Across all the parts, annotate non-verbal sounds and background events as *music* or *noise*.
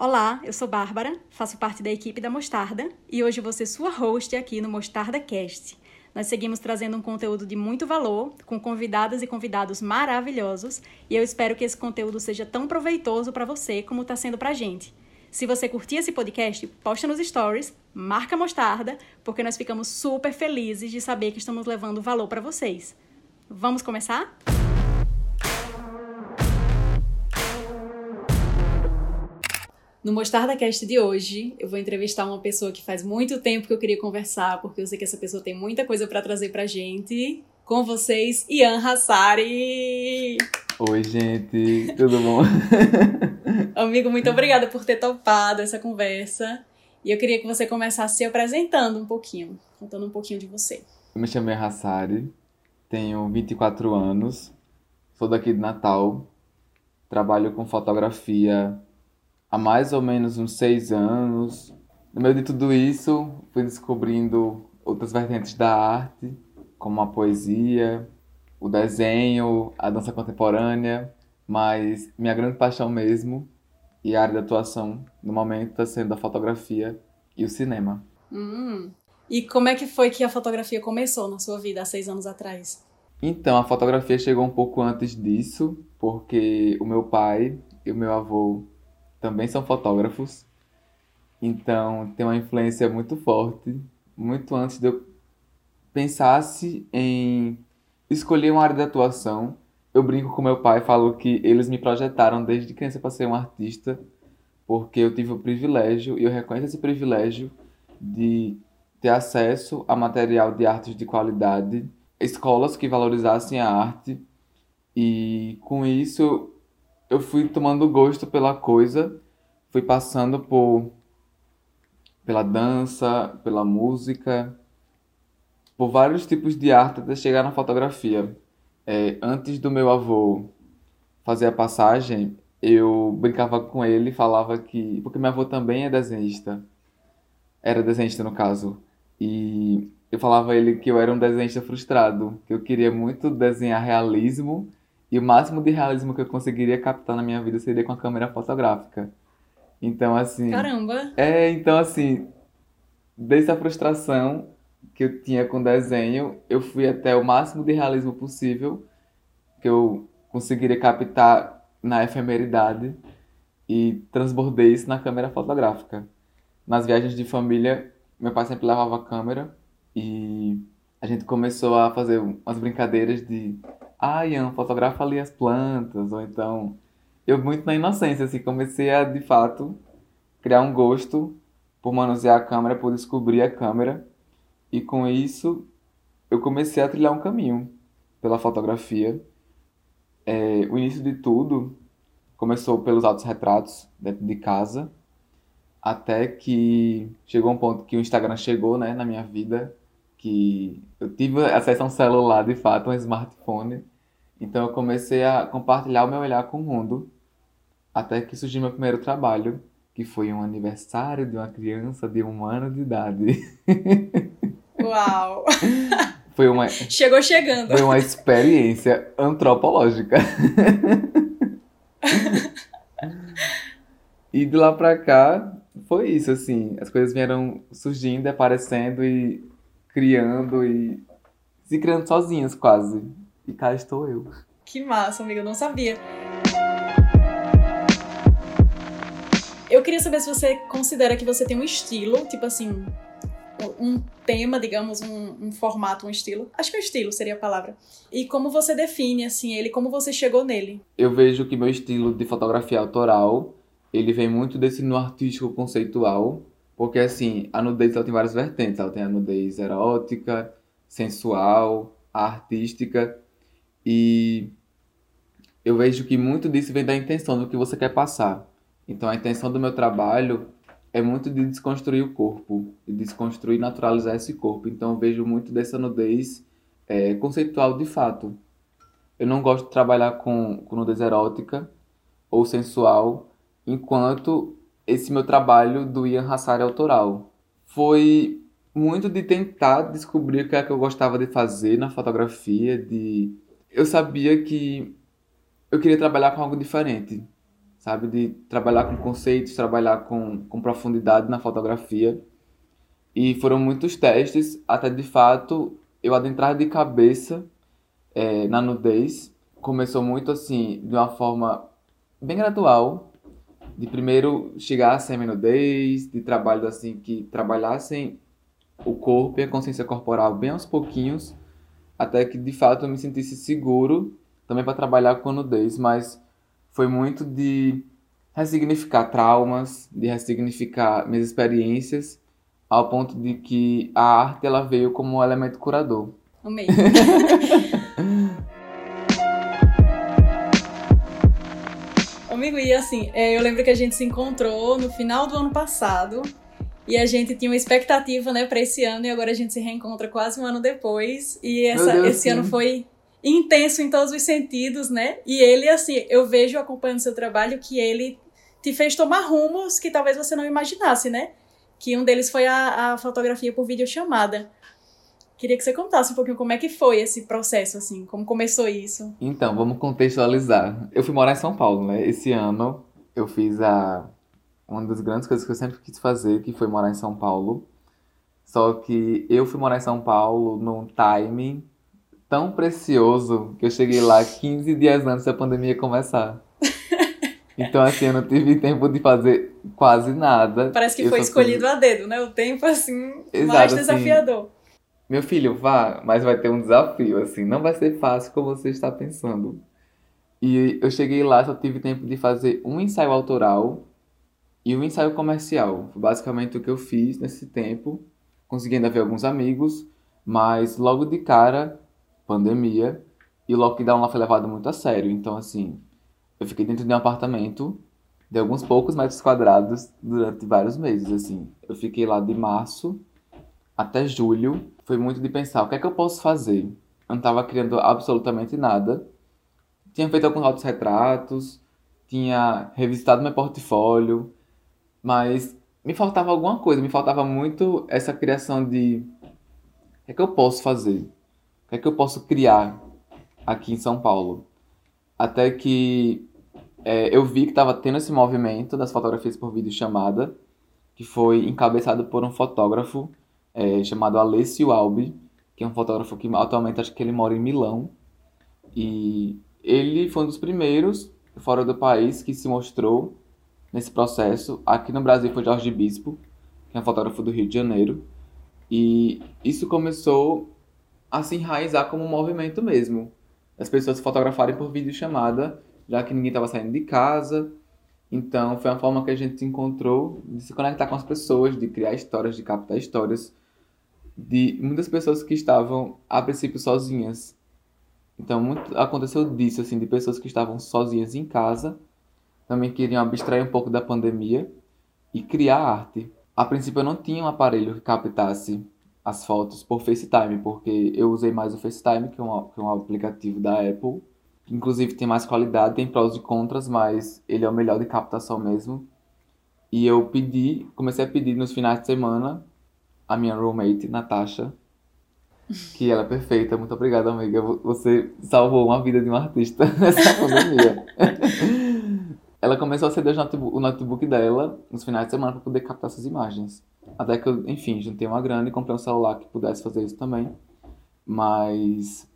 Olá, eu sou Bárbara, faço parte da equipe da Mostarda e hoje ser sua host aqui no Mostarda Cast. Nós seguimos trazendo um conteúdo de muito valor, com convidadas e convidados maravilhosos, e eu espero que esse conteúdo seja tão proveitoso para você como está sendo para a gente. Se você curtir esse podcast, posta nos stories, marca Mostarda, porque nós ficamos super felizes de saber que estamos levando valor para vocês. Vamos começar? No Mostarda Cast de hoje, eu vou entrevistar uma pessoa que faz muito tempo que eu queria conversar, porque eu sei que essa pessoa tem muita coisa para trazer pra gente. Com vocês, Ian Hassari! Oi, gente, tudo bom? *laughs* Amigo, muito obrigada por ter topado essa conversa. E eu queria que você começasse se apresentando um pouquinho, contando um pouquinho de você. Eu me chamo Ian Hassari, tenho 24 anos, sou daqui de Natal, trabalho com fotografia há mais ou menos uns seis anos. No meio de tudo isso, fui descobrindo outras vertentes da arte, como a poesia, o desenho, a dança contemporânea, mas minha grande paixão mesmo e a área de atuação no momento está sendo a fotografia e o cinema. Hum. E como é que foi que a fotografia começou na sua vida há seis anos atrás? Então, a fotografia chegou um pouco antes disso, porque o meu pai e o meu avô também são fotógrafos, então tem uma influência muito forte, muito antes de eu pensasse em escolher uma área de atuação. Eu brinco com meu pai, falo que eles me projetaram desde criança para ser um artista, porque eu tive o privilégio, e eu reconheço esse privilégio, de ter acesso a material de artes de qualidade, escolas que valorizassem a arte, e com isso eu fui tomando gosto pela coisa, fui passando por pela dança, pela música, por vários tipos de arte até chegar na fotografia. É, antes do meu avô fazer a passagem, eu brincava com ele e falava que. Porque meu avô também é desenhista. Era desenhista, no caso. E eu falava a ele que eu era um desenhista frustrado, que eu queria muito desenhar realismo e o máximo de realismo que eu conseguiria captar na minha vida seria com a câmera fotográfica. Então, assim. Caramba! É, então, assim, dessa frustração que eu tinha com desenho, eu fui até o máximo de realismo possível que eu conseguiria captar na efemeridade e transbordei isso na câmera fotográfica. Nas viagens de família, meu pai sempre levava a câmera e a gente começou a fazer umas brincadeiras de ah, Ian, fotografa ali as plantas, ou então eu muito na inocência, assim, comecei a, de fato, criar um gosto por manusear a câmera, por descobrir a câmera, e com isso eu comecei a trilhar um caminho pela fotografia. É, o início de tudo começou pelos autorretratos dentro de casa, até que chegou um ponto que o Instagram chegou, né, na minha vida, que eu tive acesso a um celular, de fato, um smartphone. Então eu comecei a compartilhar o meu olhar com o mundo, até que surgiu meu primeiro trabalho, que foi um aniversário de uma criança de um ano de idade. *laughs* Uau! Foi uma, Chegou chegando. foi uma experiência antropológica. *laughs* e de lá pra cá, foi isso, assim. As coisas vieram surgindo, aparecendo e criando e se criando sozinhas quase. E cá estou eu. Que massa, amiga, eu não sabia. Eu queria saber se você considera que você tem um estilo, tipo assim, um tema, digamos, um, um, formato, um estilo. Acho que é estilo seria a palavra. E como você define, assim, ele, como você chegou nele? Eu vejo que meu estilo de fotografia autoral, ele vem muito desse no artístico conceitual, porque, assim, a nudez ela tem várias vertentes. Ela tem a nudez erótica, sensual, artística. E eu vejo que muito disso vem da intenção do que você quer passar. Então, a intenção do meu trabalho é muito de desconstruir o corpo, de desconstruir e naturalizar esse corpo. Então, eu vejo muito dessa nudez é, conceitual de fato. Eu não gosto de trabalhar com, com nudez erótica ou sensual, enquanto esse meu trabalho do Ian Hassari autoral. Foi muito de tentar descobrir o que é que eu gostava de fazer na fotografia, de eu sabia que eu queria trabalhar com algo diferente, sabe? De trabalhar com conceitos, trabalhar com, com profundidade na fotografia. E foram muitos testes até de fato eu adentrar de cabeça é, na nudez. Começou muito assim, de uma forma bem gradual. De primeiro chegar a semi-nudez, de trabalhos assim que trabalhassem o corpo e a consciência corporal bem aos pouquinhos, até que de fato eu me sentisse seguro também para trabalhar com nudez, mas foi muito de ressignificar traumas, de ressignificar minhas experiências, ao ponto de que a arte ela veio como um elemento curador. Amei. *laughs* e assim, é, eu lembro que a gente se encontrou no final do ano passado e a gente tinha uma expectativa, né, para esse ano e agora a gente se reencontra quase um ano depois e essa, Deus, esse sim. ano foi intenso em todos os sentidos, né? E ele, assim, eu vejo acompanhando seu trabalho que ele te fez tomar rumos que talvez você não imaginasse, né? Que um deles foi a, a fotografia por videochamada. Queria que você contasse um pouquinho como é que foi esse processo, assim, como começou isso. Então, vamos contextualizar. Eu fui morar em São Paulo, né? Esse ano eu fiz a uma das grandes coisas que eu sempre quis fazer, que foi morar em São Paulo. Só que eu fui morar em São Paulo num timing tão precioso que eu cheguei lá 15 dias antes da pandemia começar. *laughs* Então, assim, eu não tive tempo de fazer quase nada. Parece que eu foi escolhido fiz... a dedo, né? O tempo, assim, Exato, mais assim, desafiador. Assim, meu filho, vá, mas vai ter um desafio, assim. Não vai ser fácil como você está pensando. E eu cheguei lá, só tive tempo de fazer um ensaio autoral e um ensaio comercial. Basicamente o que eu fiz nesse tempo. Consegui ainda ver alguns amigos, mas logo de cara pandemia e o lockdown lá foi levado muito a sério. Então, assim, eu fiquei dentro de um apartamento de alguns poucos metros quadrados durante vários meses, assim. Eu fiquei lá de março até julho. Foi muito de pensar, o que é que eu posso fazer? Eu não estava criando absolutamente nada. Tinha feito alguns autorretratos, tinha revisitado meu portfólio, mas me faltava alguma coisa, me faltava muito essa criação de o que é que eu posso fazer? O que é que eu posso criar aqui em São Paulo? Até que é, eu vi que estava tendo esse movimento das fotografias por vídeo chamada, que foi encabeçado por um fotógrafo é, chamado Alessio Albi, que é um fotógrafo que atualmente acho que ele mora em Milão. E ele foi um dos primeiros fora do país que se mostrou nesse processo. Aqui no Brasil foi Jorge Bispo, que é um fotógrafo do Rio de Janeiro. E isso começou a se enraizar como um movimento mesmo. As pessoas fotografarem por videochamada, já que ninguém estava saindo de casa. Então, foi uma forma que a gente encontrou de se conectar com as pessoas, de criar histórias, de captar histórias de muitas pessoas que estavam, a princípio, sozinhas. Então, muito aconteceu disso, assim, de pessoas que estavam sozinhas em casa, também queriam abstrair um pouco da pandemia e criar arte. A princípio, eu não tinha um aparelho que captasse as fotos por FaceTime, porque eu usei mais o FaceTime, que é um, que é um aplicativo da Apple. Que inclusive tem mais qualidade, tem prós e contras, mas ele é o melhor de captação mesmo. E eu pedi, comecei a pedir nos finais de semana a minha roommate, Natasha, que ela é perfeita. Muito obrigada, amiga. Você salvou uma vida de um artista *laughs* nessa pandemia. *laughs* ela começou a acender o notebook dela nos finais de semana para poder captar essas imagens. Até que eu, enfim, juntei uma grana e comprei um celular que pudesse fazer isso também. Mas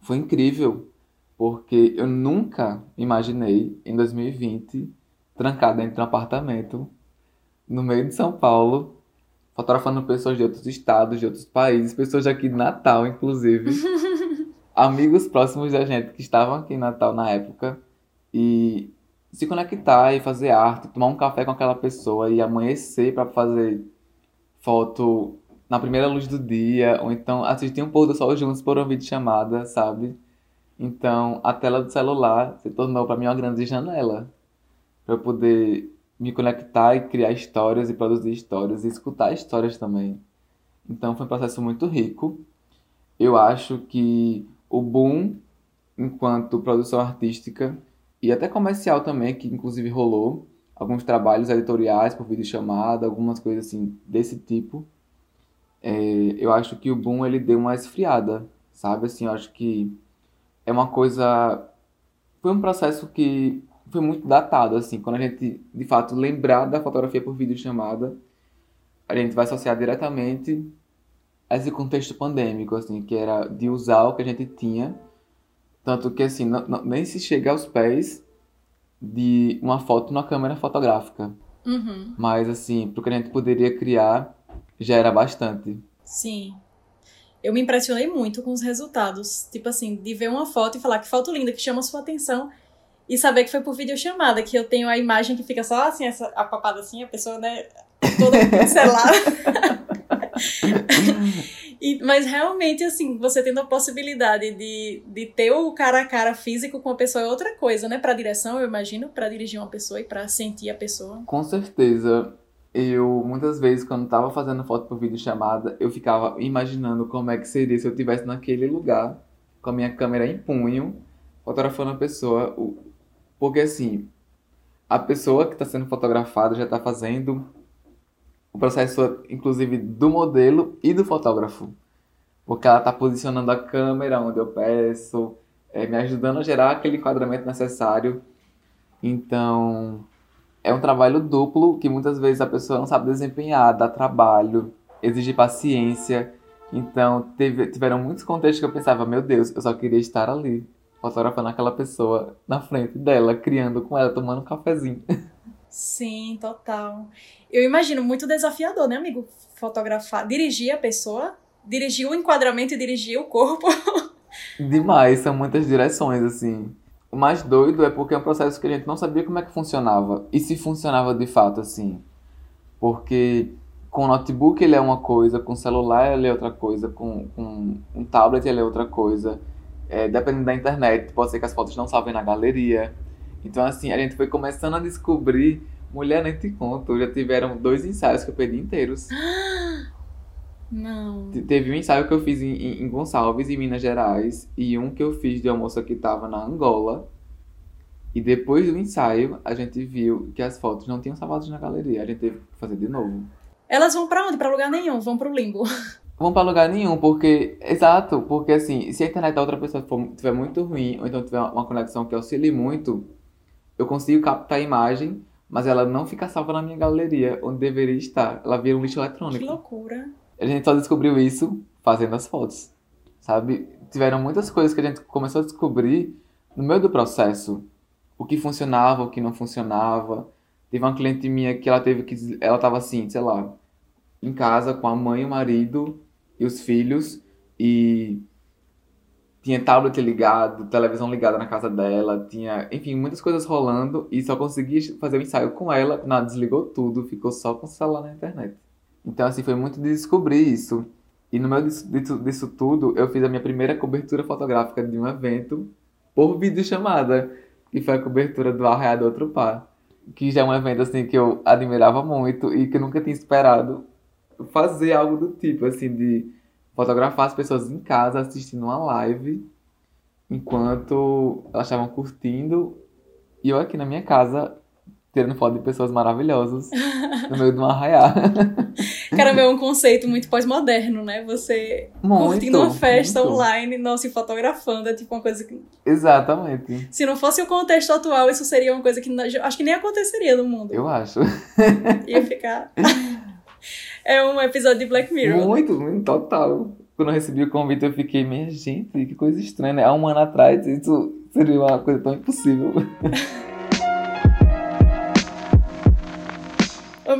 foi incrível, porque eu nunca imaginei em 2020 trancado dentro de um apartamento no meio de São Paulo, fotografando pessoas de outros estados, de outros países, pessoas aqui de Natal, inclusive. *laughs* amigos próximos da gente que estavam aqui em Natal na época. E se conectar e fazer arte, tomar um café com aquela pessoa e amanhecer para fazer foto na primeira luz do dia, ou então assistir um pôr do sol juntos por uma videochamada, sabe? Então, a tela do celular se tornou para mim uma grande janela para poder me conectar e criar histórias e produzir histórias e escutar histórias também. Então, foi um processo muito rico. Eu acho que o boom enquanto produção artística e até comercial também, que inclusive rolou alguns trabalhos editoriais por videochamada, algumas coisas assim desse tipo. É, eu acho que o boom ele deu uma esfriada, sabe? Assim, eu acho que é uma coisa foi um processo que foi muito datado, assim. Quando a gente, de fato, lembrar da fotografia por videochamada, a gente vai associar diretamente a esse contexto pandêmico, assim, que era de usar o que a gente tinha. Tanto que, assim, não, não, nem se chega aos pés de uma foto numa câmera fotográfica. Uhum. Mas, assim, pro que a gente poderia criar, já era bastante. Sim. Eu me impressionei muito com os resultados. Tipo assim, de ver uma foto e falar que foto linda, que chama sua atenção. E saber que foi por videochamada, que eu tenho a imagem que fica só assim, essa, a papada assim, a pessoa, né, toda *laughs* pincelada. *laughs* e, mas realmente, assim, você tendo a possibilidade de, de ter o cara a cara físico com a pessoa é outra coisa, né? Pra direção, eu imagino, para dirigir uma pessoa e para sentir a pessoa. Com certeza. Eu, muitas vezes, quando tava fazendo foto por vídeo chamada, eu ficava imaginando como é que seria se eu estivesse naquele lugar, com a minha câmera em punho, fotografando a pessoa. Porque, assim, a pessoa que está sendo fotografada já está fazendo o processo, inclusive, do modelo e do fotógrafo. Porque ela está posicionando a câmera onde eu peço, é, me ajudando a gerar aquele enquadramento necessário. Então, é um trabalho duplo que muitas vezes a pessoa não sabe desempenhar, dá trabalho, exige paciência. Então, teve, tiveram muitos contextos que eu pensava, meu Deus, eu só queria estar ali, fotografando aquela pessoa na frente dela, criando com ela, tomando um cafezinho. *laughs* Sim, total. Eu imagino muito desafiador, né, amigo? Fotografar, dirigir a pessoa, dirigir o enquadramento e dirigir o corpo. *laughs* Demais, são muitas direções, assim. O mais doido é porque é um processo que a gente não sabia como é que funcionava. E se funcionava de fato assim. Porque com o notebook ele é uma coisa, com o celular ele é outra coisa, com, com um tablet ele é outra coisa. É, dependendo da internet, pode ser que as fotos não salvem na galeria. Então, assim, a gente foi começando a descobrir. Mulher, nem te conto, já tiveram dois ensaios que eu perdi inteiros. *gasps* Não. Teve um ensaio que eu fiz em, em, Gonçalves, em Minas Gerais, e um que eu fiz de almoço que estava na Angola. E depois do ensaio, a gente viu que as fotos não tinham salvados na galeria. A gente teve que fazer de novo. Elas vão para onde? Para lugar nenhum, vão pro limbo. *laughs* Vão para lugar nenhum, porque. Exato, porque assim, se a internet da outra pessoa for, tiver muito ruim, ou então tiver uma conexão que auxilie muito, eu consigo captar a imagem, mas ela não fica salva na minha galeria, onde deveria estar. Ela vira um lixo eletrônico. Que loucura. A gente só descobriu isso fazendo as fotos, sabe? Tiveram muitas coisas que a gente começou a descobrir no meio do processo. O que funcionava, o que não funcionava. Teve uma cliente minha que ela teve que. Ela tava assim, sei lá, em casa com a mãe, o marido e os filhos. E tinha tablet ligado, televisão ligada na casa dela, tinha, enfim, muitas coisas rolando e só consegui fazer o ensaio com ela, nada, desligou tudo, ficou só com o celular na internet. Então, assim, foi muito de descobrir isso. E no meio disso, disso, disso tudo, eu fiz a minha primeira cobertura fotográfica de um evento por videochamada, que foi a cobertura do Arraial do Outro Par. Que já é um evento, assim, que eu admirava muito e que eu nunca tinha esperado fazer algo do tipo, assim, de fotografar as pessoas em casa assistindo uma live enquanto elas estavam curtindo e eu aqui na minha casa tirando foto de pessoas maravilhosas no meio de um arraial. *laughs* Caramba, é um conceito muito pós-moderno, né? Você muito, curtindo uma festa muito. online, não se fotografando, é tipo uma coisa que... Exatamente. Se não fosse o contexto atual, isso seria uma coisa que acho que nem aconteceria no mundo. Eu acho. *laughs* Ia ficar... *laughs* é um episódio de Black Mirror. Muito, muito, total. Quando eu recebi o convite, eu fiquei, minha gente, que coisa estranha, né? Há um ano atrás, isso seria uma coisa tão impossível.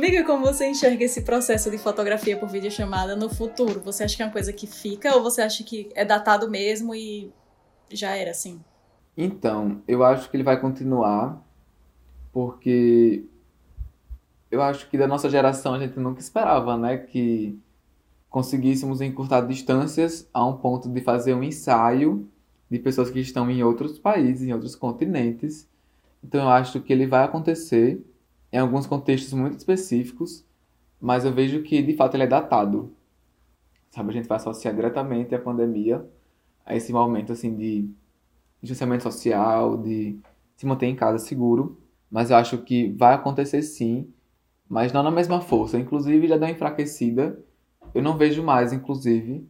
Amigo, e como você enxerga esse processo de fotografia por videochamada no futuro? Você acha que é uma coisa que fica ou você acha que é datado mesmo e já era assim? Então, eu acho que ele vai continuar porque eu acho que da nossa geração a gente nunca esperava, né, que conseguíssemos encurtar distâncias a um ponto de fazer um ensaio de pessoas que estão em outros países, em outros continentes. Então eu acho que ele vai acontecer em alguns contextos muito específicos, mas eu vejo que de fato ele é datado. Sabe, a gente vai associar diretamente a pandemia a esse momento assim de distanciamento social, de se manter em casa seguro, mas eu acho que vai acontecer sim, mas não na mesma força. Inclusive já deu enfraquecida. Eu não vejo mais, inclusive,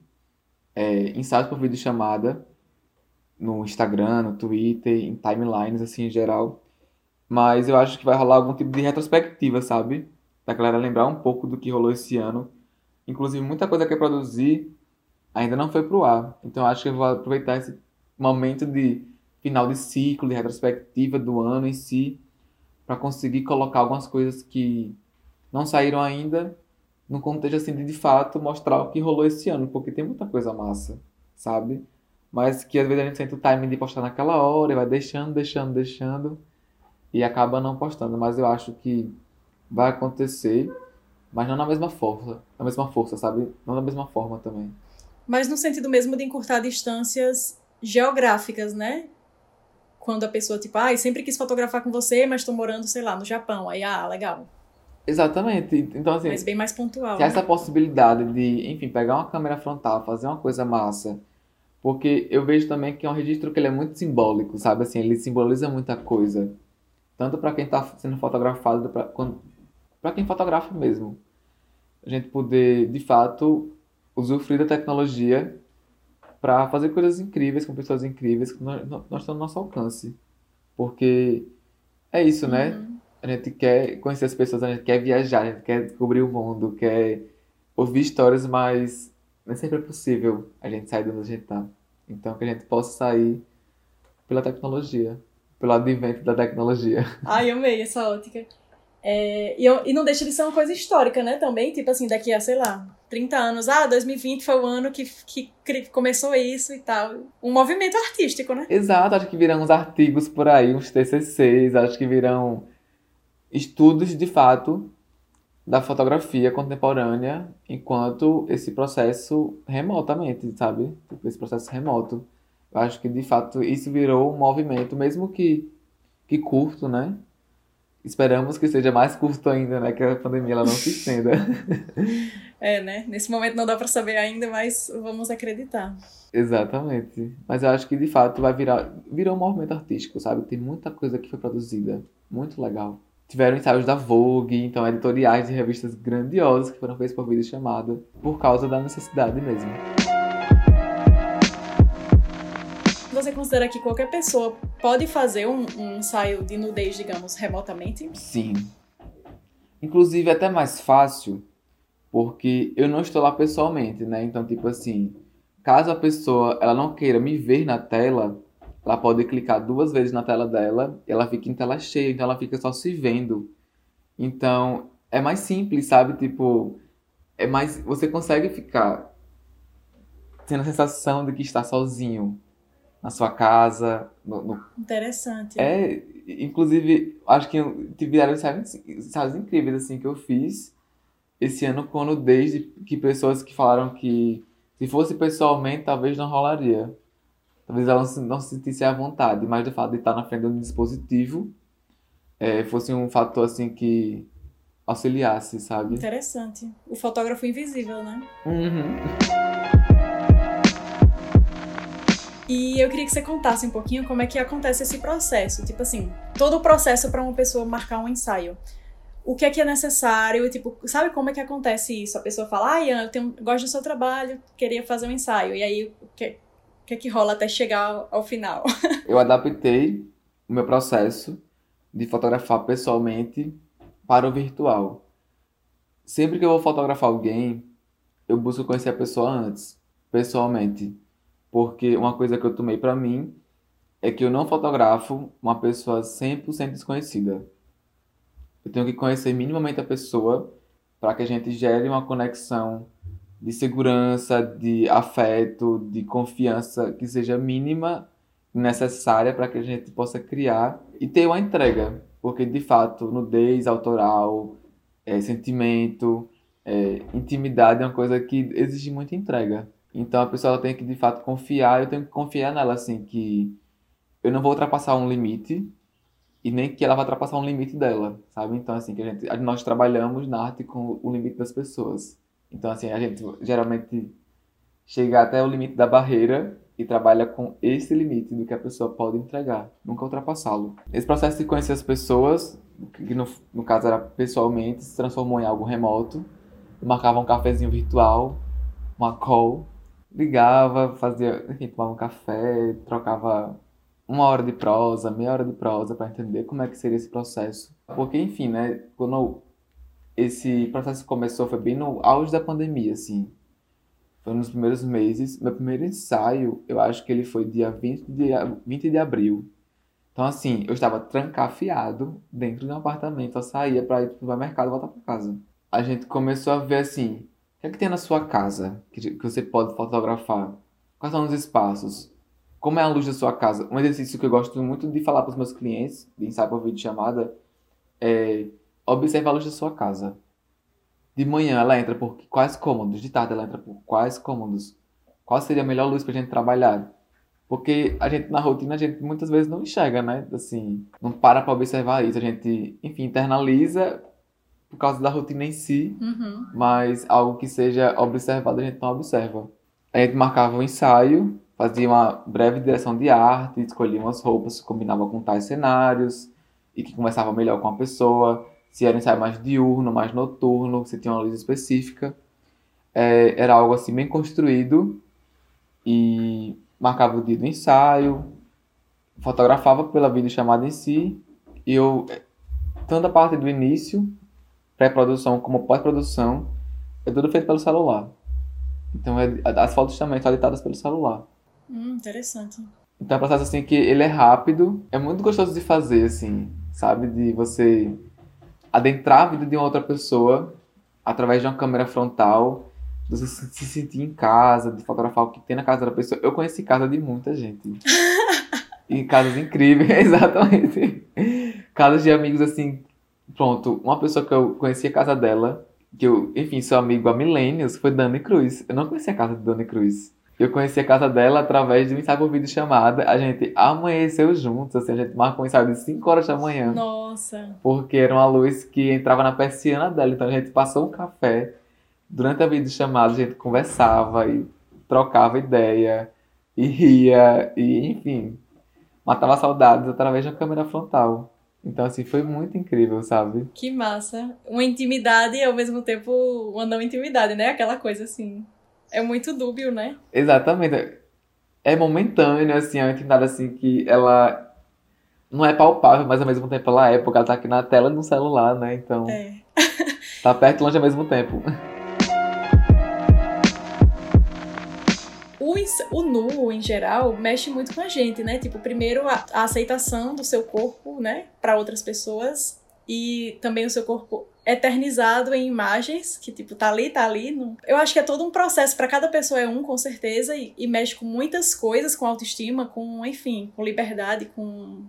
é, ensaios por vídeo chamada no Instagram, no Twitter, em timelines assim em geral Mas eu acho que vai rolar algum tipo de retrospectiva, sabe? Da galera lembrar um pouco do que rolou esse ano. Inclusive, muita coisa que eu produzi ainda não foi pro ar. Então, eu acho que eu vou aproveitar esse momento de final de ciclo, de retrospectiva do ano em si, para conseguir colocar algumas coisas que não saíram ainda no contexto assim de de fato mostrar o que rolou esse ano, porque tem muita coisa massa, sabe? Mas que às vezes a gente sente o timing de postar naquela hora e vai deixando, deixando, deixando e acaba não postando, mas eu acho que vai acontecer, mas não na mesma força, na mesma força, sabe? Não da mesma forma também. Mas no sentido mesmo de encurtar distâncias geográficas, né? Quando a pessoa, tipo, ah, sempre quis fotografar com você, mas estou morando, sei lá, no Japão. Aí, ah, legal. Exatamente. Então, assim. Mas bem mais pontual. Né? essa possibilidade de, enfim, pegar uma câmera frontal, fazer uma coisa massa. Porque eu vejo também que é um registro que ele é muito simbólico, sabe? Assim, ele simboliza muita coisa. Tanto para quem está sendo fotografado, para quem fotografa mesmo. A gente poder, de fato, usufruir da tecnologia para fazer coisas incríveis com pessoas incríveis que nós, nós estamos no nosso alcance. Porque é isso, né? uhum. né? A gente quer conhecer as pessoas, a gente quer viajar, a gente quer descobrir o mundo, quer ouvir histórias, mas nem sempre é possível a gente sair de onde a gente está. Então, que a gente possa sair pela tecnologia, pelo advento da tecnologia. *laughs* Ai, amei essa ótica. É, e, eu, e não deixa de ser uma coisa histórica, né? Também, tipo assim, daqui a, sei lá, 30 anos, ah, 2020 foi o ano que, que começou isso e tal. Um movimento artístico, né? Exato, acho que virão uns artigos por aí, uns TCCs, acho que virão estudos de fato da fotografia contemporânea enquanto esse processo remotamente, sabe? Tipo, esse processo remoto. Eu acho que de fato isso virou um movimento, mesmo que, que curto, né? Esperamos que seja mais curto ainda, né? Que a pandemia ela não se estenda. *laughs* é, né? Nesse momento não dá para saber ainda, mas vamos acreditar. Exatamente. Mas eu acho que de fato vai virar virou um movimento artístico, sabe? Tem muita coisa que foi produzida, muito legal. Tiveram ensaios da Vogue, então editoriais de revistas grandiosas que foram feitas por vídeo chamada, por causa da necessidade mesmo. Você considera que qualquer pessoa pode fazer um, um ensaio de nudez, digamos, remotamente? Sim. Inclusive é até mais fácil, porque eu não estou lá pessoalmente, né? Então, tipo assim, caso a pessoa ela não queira me ver na tela, ela pode clicar duas vezes na tela dela e ela fica em tela cheia, então ela fica só se vendo. Então, é mais simples, sabe? Tipo, é mais você consegue ficar tendo a sensação de que está sozinho na sua casa. No, no... Interessante. É, inclusive, acho que tiveram ensaios incríveis assim que eu fiz esse ano quando desde que pessoas que falaram que se fosse pessoalmente talvez não rolaria. Talvez ela não se, não se sentisse à vontade, mas do fato de estar na frente de um dispositivo é, fosse um fator assim que auxiliasse, sabe? Interessante. O fotógrafo invisível, né? Uhum. E eu queria que você contasse um pouquinho como é que acontece esse processo. Tipo assim, todo o processo para uma pessoa marcar um ensaio. O que é que é necessário? Tipo, sabe como é que acontece isso? A pessoa fala, ah, Ian, eu tenho, gosto do seu trabalho, queria fazer um ensaio. E aí, o que, o que é que rola até chegar ao, ao final? *laughs* eu adaptei o meu processo de fotografar pessoalmente para o virtual. Sempre que eu vou fotografar alguém, eu busco conhecer a pessoa antes, pessoalmente porque uma coisa que eu tomei para mim é que eu não fotografo uma pessoa 100% desconhecida. Eu tenho que conhecer minimamente a pessoa para que a gente gere uma conexão de segurança, de afeto, de confiança que seja mínima necessária para que a gente possa criar e ter uma entrega, porque de fato nudez autoral, é, sentimento, é, intimidade é uma coisa que exige muita entrega. Então a pessoa tem que de fato confiar, eu tenho que confiar nela assim que eu não vou ultrapassar um limite e nem que ela vai ultrapassar um limite dela, sabe? Então assim que a gente nós trabalhamos na arte com o limite das pessoas. Então assim, a gente geralmente chega até o limite da barreira e trabalha com esse limite do que a pessoa pode entregar, nunca ultrapassá-lo. Esse processo de conhecer as pessoas, que no, no caso era pessoalmente, se transformou em algo remoto. Eu marcava um cafezinho virtual, uma call, ligava, fazia, enfim, tomava um café, trocava uma hora de prosa, meia hora de prosa para entender como é que seria esse processo. Porque, enfim, né, quando esse processo começou foi bem no auge da pandemia, assim. Foi nos primeiros meses. Meu primeiro ensaio, eu acho que ele foi dia 20 de, 20 de abril. Então, assim, eu estava trancafiado dentro de um apartamento. Eu saía para ir pro mercado e voltar para casa. A gente começou a ver, assim, o que é que tem na sua casa que, que você pode fotografar? Quais são os espaços? Como é a luz da sua casa? Um exercício que eu gosto muito de falar para os meus clientes, de ensaio por vídeo chamada, é observe a luz da sua casa. De manhã ela entra por quais cômodos? De tarde ela entra por quais cômodos? Qual seria a melhor luz para a gente trabalhar? Porque a gente, na rotina, a gente muitas vezes não enxerga, né? Assim, não para para observar isso. A gente, enfim, internaliza por causa da rotina em si, Uhum. mas algo que seja observado a gente não observa. A gente marcava um ensaio, fazia uma breve direção de arte, escolhia umas roupas que combinavam com tais cenários e que conversavam melhor com a pessoa se era um ensaio mais diurno, mais noturno, se tinha uma luz específica. É, era algo assim bem construído e marcava o dia do ensaio, fotografava pela videochamada em si e eu, tanto a parte do início, pré-produção como pós-produção, é tudo feito pelo celular. Então é, as fotos também são editadas pelo celular. Hum, interessante. Então é um processo assim que ele é rápido, é muito gostoso de fazer, assim, sabe? De você adentrar a vida de uma outra pessoa através de uma câmera frontal, você se, se sentir em casa, de fotografar o que tem na casa da pessoa. Eu conheci casa de muita gente. *laughs* e casas incríveis, *laughs* exatamente. Casas de amigos assim. Pronto, uma pessoa que eu conheci a casa dela, que eu, enfim, sou amigo há milênios, foi Dani Cruz. Eu não conhecia a casa de Dani Cruz. Eu conheci a casa dela através de um ensaio por vídeo chamada. A gente amanheceu juntos, assim, a gente marcou um ensaio de 5 horas da manhã. Nossa. Porque era uma luz que entrava na persiana dela. Então a gente passou um café. Durante a videochamada a gente conversava e trocava ideia e ria e enfim, matava saudades através da câmera frontal. Então assim, foi muito incrível, sabe? Que massa. Uma intimidade e ao mesmo tempo uma não intimidade, né? Aquela coisa assim. É muito dúbio, né? Exatamente. É momentâneo, assim, é uma intimidade assim que ela não é palpável, mas ao mesmo tempo ela é, porque ela tá aqui na tela de um celular, né? Então, É. tá perto e longe ao mesmo tempo. *laughs* O, nu, em geral, mexe muito com a gente, né? Tipo, primeiro a, a aceitação do seu corpo, né? Pra outras pessoas. E também o seu corpo eternizado em imagens, que tipo, tá ali, tá ali. Eu acho que é todo um processo, pra cada pessoa é um, com certeza, e, e mexe com muitas coisas, com autoestima, com, enfim, com liberdade, com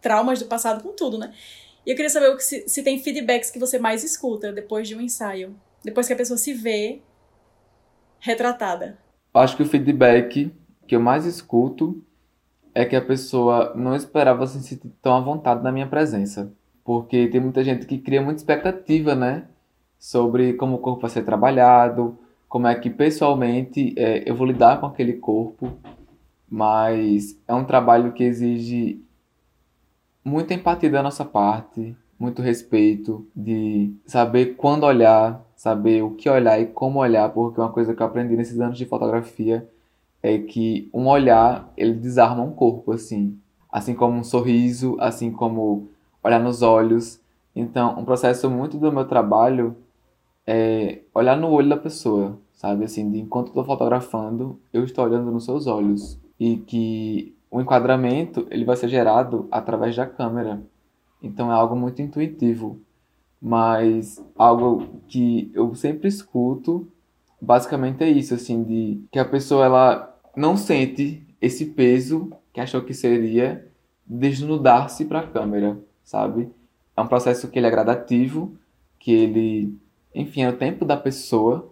traumas do passado, com tudo, né? E eu queria saber se, se tem feedbacks que você mais escuta depois de um ensaio. Depois que a pessoa se vê retratada. Acho que o feedback que eu mais escuto é que a pessoa não esperava se sentir tão à vontade na minha presença. Porque tem muita gente que cria muita expectativa, né? Sobre como o corpo vai ser trabalhado, como é que pessoalmente é, eu vou lidar com aquele corpo. Mas é um trabalho que exige muita empatia da nossa parte, muito respeito, de saber quando olhar, saber o que olhar e como olhar, porque uma coisa que eu aprendi nesses anos de fotografia é que um olhar, ele desarma um corpo, assim. Assim como um sorriso, assim como olhar nos olhos. Então, um processo muito do meu trabalho é olhar no olho da pessoa, sabe? Assim, de enquanto estou fotografando, eu estou olhando nos seus olhos. E que o enquadramento, ele vai ser gerado através da câmera. Então, é algo muito intuitivo. Mas algo que eu sempre escuto, basicamente é isso, assim, de que a pessoa, ela não sente esse peso que achou que seria desnudar-se para a câmera, sabe? É um processo que ele é gradativo, que ele, enfim, é o tempo da pessoa,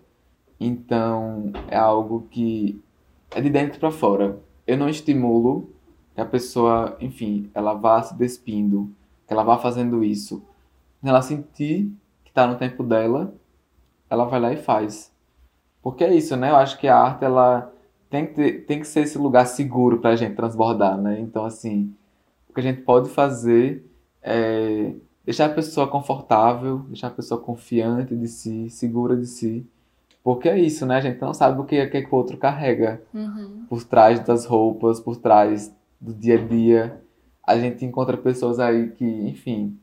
então é algo que é de dentro para fora. Eu não estimulo que a pessoa, enfim, ela vá se despindo, que ela vá fazendo isso. Ela sentir que está no tempo dela, ela vai lá e faz. Porque é isso, né? Eu acho que a arte, ela tem que, ter- tem que ser esse lugar seguro pra gente transbordar, né? Então, assim, o que a gente pode fazer é deixar a pessoa confortável, deixar a pessoa confiante de si, segura de si. Porque é isso, né? A gente não sabe o que, o que, que o outro carrega Uhum. por trás das roupas, por trás do dia a dia. A gente encontra pessoas aí que, enfim,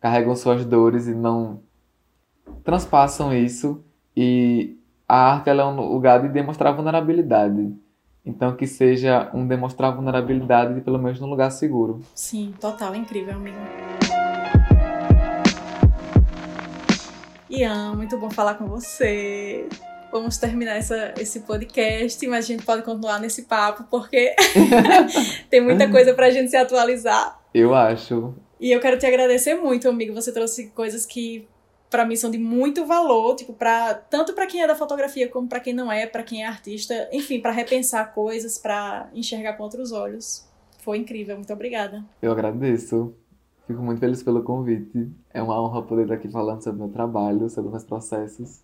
carregam suas dores e não transpassam isso. E a arte ela é um lugar de demonstrar vulnerabilidade. Então que seja um demonstrar vulnerabilidade, pelo menos num lugar seguro. Sim, total, incrível, amigo. Ian, muito bom falar com você. Vamos terminar essa, esse podcast, mas a gente pode continuar nesse papo, porque *laughs* tem muita coisa pra gente se atualizar. Eu acho. E eu quero te agradecer muito, amigo. Você trouxe coisas que para mim são de muito valor, tipo, para tanto para quem é da fotografia como para quem não é, para quem é artista, enfim, para repensar coisas, para enxergar com outros olhos. Foi incrível, muito obrigada. Eu agradeço. Fico muito feliz pelo convite. É uma honra poder estar aqui falando sobre meu trabalho, sobre meus processos.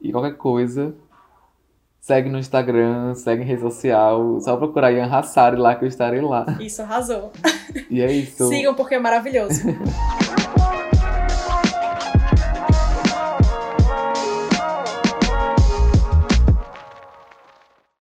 E qualquer coisa, segue no Instagram, segue em rede social. Só procurar Ian Hassari lá que eu estarei lá. Isso, arrasou. E é isso. Sigam porque é maravilhoso. *laughs*